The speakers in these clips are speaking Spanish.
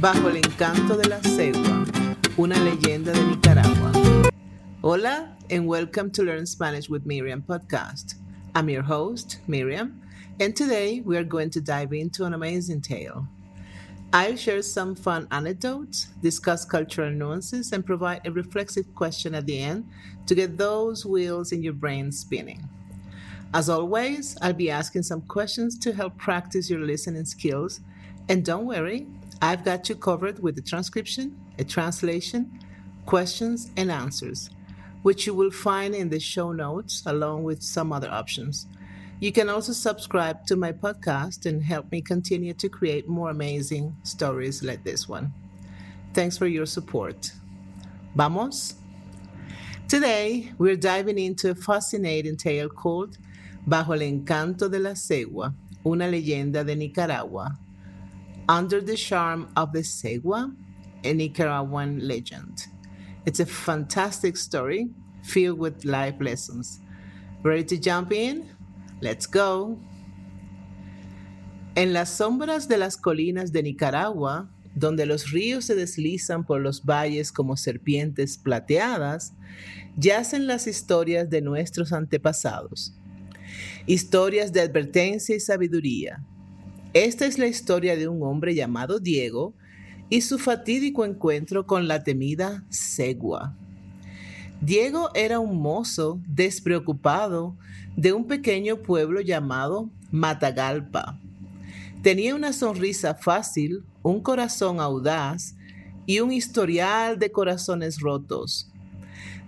Bajo el encanto de la cegua, una leyenda de Nicaragua. Hola, and welcome to Learn Spanish with Miriam podcast. I'm your host, Miriam, and today we are going to dive into an amazing tale. I'll share some fun anecdotes, discuss cultural nuances, and provide a reflexive question at the end to get those wheels in your brain spinning. As always, I'll be asking some questions to help practice your listening skills. And don't worry, I've got you covered with a transcription, a translation, questions, and answers, which you will find in the show notes along with some other options. You can also subscribe to my podcast and help me continue to create more amazing stories like this one. Thanks for your support. Vamos? Today, we're diving into a fascinating tale called Bajo el encanto de la cegua, una leyenda de Nicaragua under the Charm of the Segua, a Nicaraguan legend. It's a fantastic story filled with life lessons. Ready to jump in? Let's go. En las sombras de las colinas de Nicaragua, donde los ríos se deslizan por los valles como serpientes plateadas, yacen las historias de nuestros antepasados. Historias de advertencia y sabiduría, esta es la historia de un hombre llamado Diego y su fatídico encuentro con la temida Segua. Diego era un mozo despreocupado de un pequeño pueblo llamado Matagalpa. Tenía una sonrisa fácil, un corazón audaz y un historial de corazones rotos.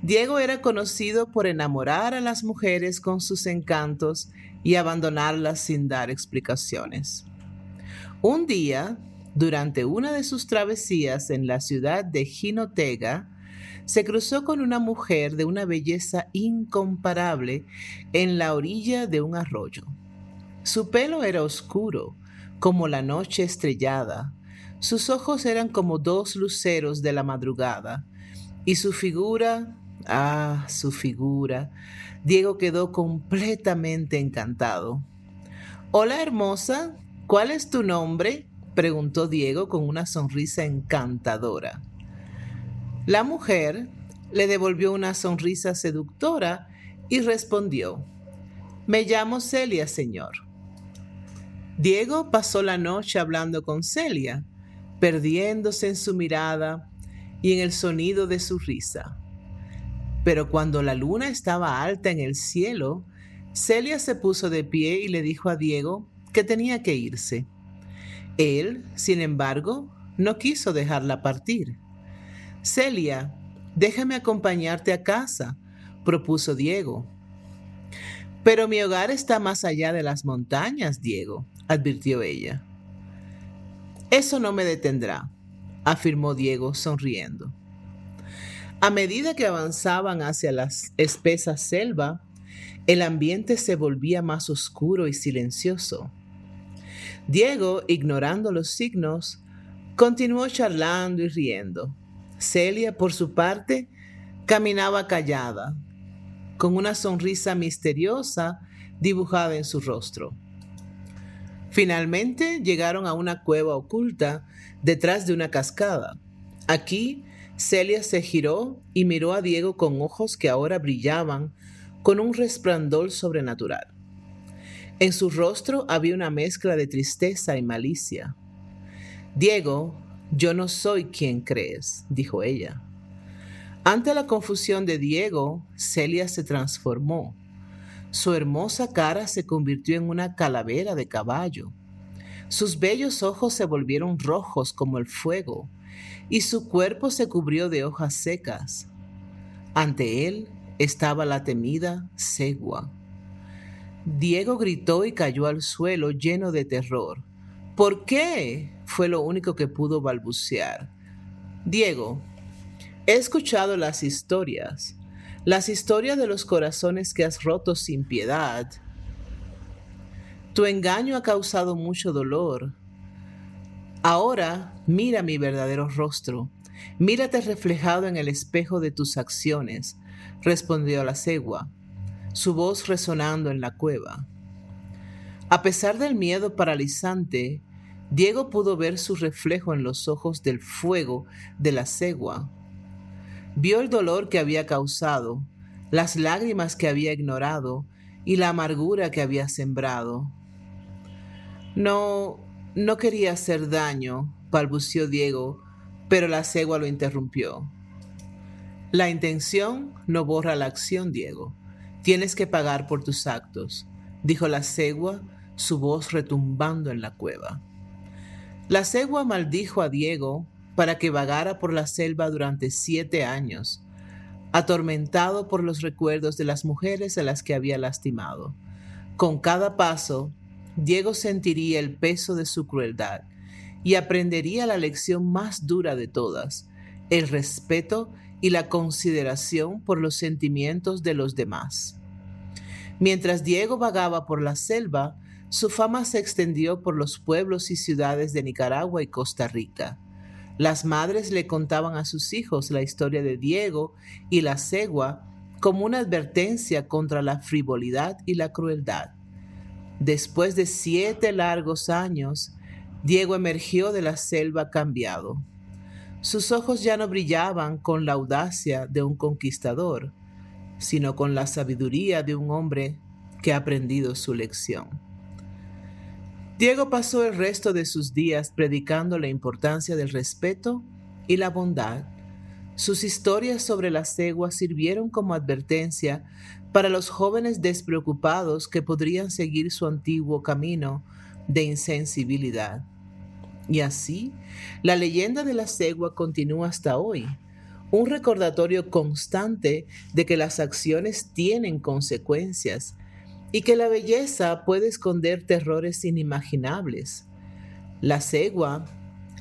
Diego era conocido por enamorar a las mujeres con sus encantos y abandonarlas sin dar explicaciones. Un día, durante una de sus travesías en la ciudad de Jinotega, se cruzó con una mujer de una belleza incomparable en la orilla de un arroyo. Su pelo era oscuro, como la noche estrellada, sus ojos eran como dos luceros de la madrugada, y su figura, ah, su figura, Diego quedó completamente encantado. Hola hermosa, ¿Cuál es tu nombre? preguntó Diego con una sonrisa encantadora. La mujer le devolvió una sonrisa seductora y respondió, Me llamo Celia, señor. Diego pasó la noche hablando con Celia, perdiéndose en su mirada y en el sonido de su risa. Pero cuando la luna estaba alta en el cielo, Celia se puso de pie y le dijo a Diego que tenía que irse. Él, sin embargo, no quiso dejarla partir. Celia, déjame acompañarte a casa, propuso Diego. Pero mi hogar está más allá de las montañas, Diego, advirtió ella. Eso no me detendrá, afirmó Diego sonriendo. A medida que avanzaban hacia la espesa selva, el ambiente se volvía más oscuro y silencioso. Diego, ignorando los signos, continuó charlando y riendo. Celia, por su parte, caminaba callada, con una sonrisa misteriosa dibujada en su rostro. Finalmente llegaron a una cueva oculta detrás de una cascada. Aquí, Celia se giró y miró a Diego con ojos que ahora brillaban con un resplandor sobrenatural. En su rostro había una mezcla de tristeza y malicia. Diego, yo no soy quien crees, dijo ella. Ante la confusión de Diego, Celia se transformó. Su hermosa cara se convirtió en una calavera de caballo. Sus bellos ojos se volvieron rojos como el fuego, y su cuerpo se cubrió de hojas secas. Ante él estaba la temida Segua. Diego gritó y cayó al suelo lleno de terror. ¿Por qué? fue lo único que pudo balbucear. Diego, he escuchado las historias, las historias de los corazones que has roto sin piedad. Tu engaño ha causado mucho dolor. Ahora mira mi verdadero rostro, mírate reflejado en el espejo de tus acciones, respondió la cegua su voz resonando en la cueva. A pesar del miedo paralizante, Diego pudo ver su reflejo en los ojos del fuego de la cegua. Vio el dolor que había causado, las lágrimas que había ignorado y la amargura que había sembrado. No, no quería hacer daño, balbució Diego, pero la cegua lo interrumpió. La intención no borra la acción, Diego. Tienes que pagar por tus actos, dijo la cegua, su voz retumbando en la cueva. La cegua maldijo a Diego para que vagara por la selva durante siete años, atormentado por los recuerdos de las mujeres a las que había lastimado. Con cada paso, Diego sentiría el peso de su crueldad y aprendería la lección más dura de todas, el respeto y la consideración por los sentimientos de los demás. Mientras Diego vagaba por la selva, su fama se extendió por los pueblos y ciudades de Nicaragua y Costa Rica. Las madres le contaban a sus hijos la historia de Diego y la cegua como una advertencia contra la frivolidad y la crueldad. Después de siete largos años, Diego emergió de la selva cambiado. Sus ojos ya no brillaban con la audacia de un conquistador, sino con la sabiduría de un hombre que ha aprendido su lección. Diego pasó el resto de sus días predicando la importancia del respeto y la bondad. Sus historias sobre la cegua sirvieron como advertencia para los jóvenes despreocupados que podrían seguir su antiguo camino de insensibilidad. Y así, la leyenda de la cegua continúa hasta hoy, un recordatorio constante de que las acciones tienen consecuencias y que la belleza puede esconder terrores inimaginables. La cegua,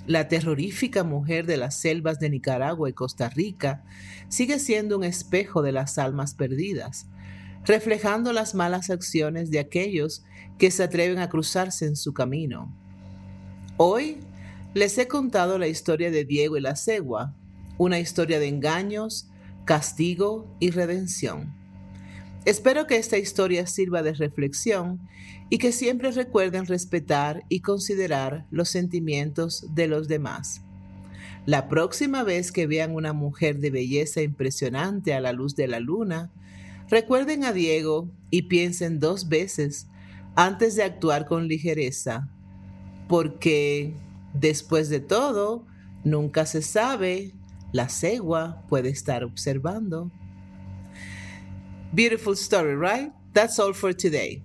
la terrorífica mujer de las selvas de Nicaragua y Costa Rica, sigue siendo un espejo de las almas perdidas, reflejando las malas acciones de aquellos que se atreven a cruzarse en su camino. Hoy les he contado la historia de Diego y la cegua, una historia de engaños, castigo y redención. Espero que esta historia sirva de reflexión y que siempre recuerden respetar y considerar los sentimientos de los demás. La próxima vez que vean una mujer de belleza impresionante a la luz de la luna, recuerden a Diego y piensen dos veces antes de actuar con ligereza, porque después de todo, nunca se sabe, la cegua puede estar observando. Beautiful story, right? That's all for today.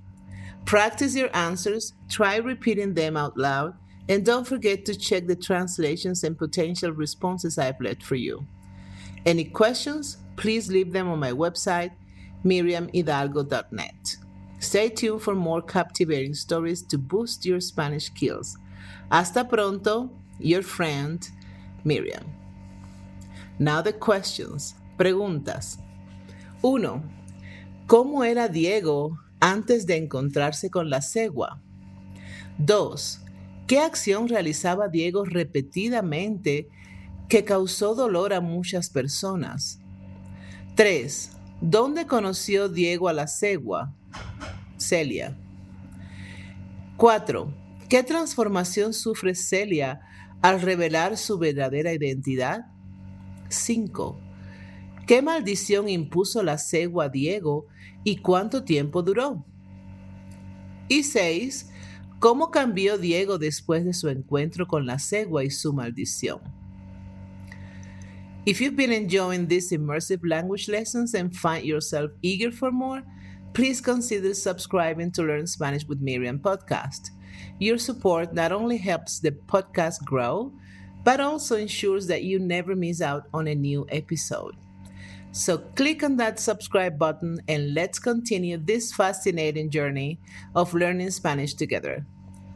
Practice your answers, try repeating them out loud, and don't forget to check the translations and potential responses I've left for you. Any questions, please leave them on my website, miriamhidalgo.net. Stay tuned for more captivating stories to boost your Spanish skills. Hasta pronto, your friend, Miriam. Now the questions. Preguntas. 1. ¿Cómo era Diego antes de encontrarse con la cegua? 2. ¿Qué acción realizaba Diego repetidamente que causó dolor a muchas personas? 3. ¿Dónde conoció Diego a la cegua? Celia. 4. ¿Qué transformación sufre Celia al revelar su verdadera identidad? 5. ¿Qué maldición impuso la cegua a Diego y cuánto tiempo duró? Y 6. ¿Cómo cambió Diego después de su encuentro con la cegua y su maldición? If you've been enjoying these immersive language lessons and find yourself eager for more, please consider subscribing to Learn Spanish with Miriam podcast. Your support not only helps the podcast grow, but also ensures that you never miss out on a new episode. So click on that subscribe button and let's continue this fascinating journey of learning Spanish together.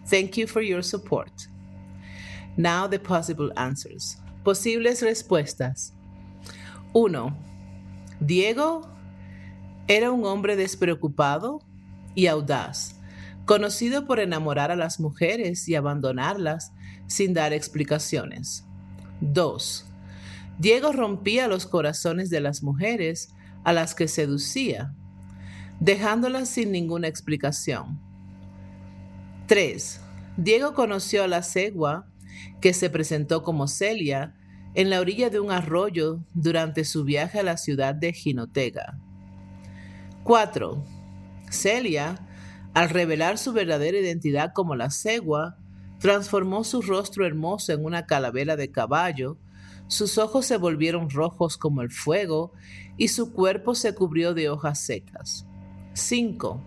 Thank you for your support. Now the possible answers. Posibles respuestas. 1. Diego era un hombre despreocupado y audaz, conocido por enamorar a las mujeres y abandonarlas sin dar explicaciones. 2. Diego rompía los corazones de las mujeres a las que seducía, dejándolas sin ninguna explicación. 3. Diego conoció a la cegua, que se presentó como Celia, en la orilla de un arroyo durante su viaje a la ciudad de Jinotega. 4. Celia, al revelar su verdadera identidad como la cegua, transformó su rostro hermoso en una calavera de caballo, sus ojos se volvieron rojos como el fuego y su cuerpo se cubrió de hojas secas. 5.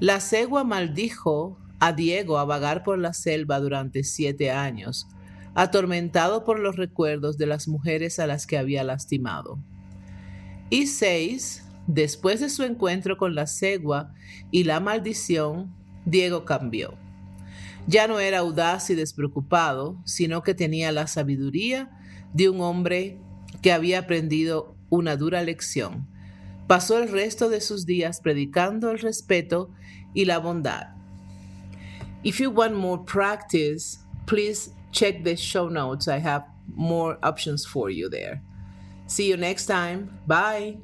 La cegua maldijo a Diego a vagar por la selva durante siete años, atormentado por los recuerdos de las mujeres a las que había lastimado. Y 6. Después de su encuentro con la cegua y la maldición, Diego cambió. Ya no era audaz y despreocupado, sino que tenía la sabiduría de un hombre que había aprendido una dura lección. Pasó el resto de sus días predicando el respeto y la bondad. If you want more practice, please check the show notes. I have more options for you there. See you next time. Bye.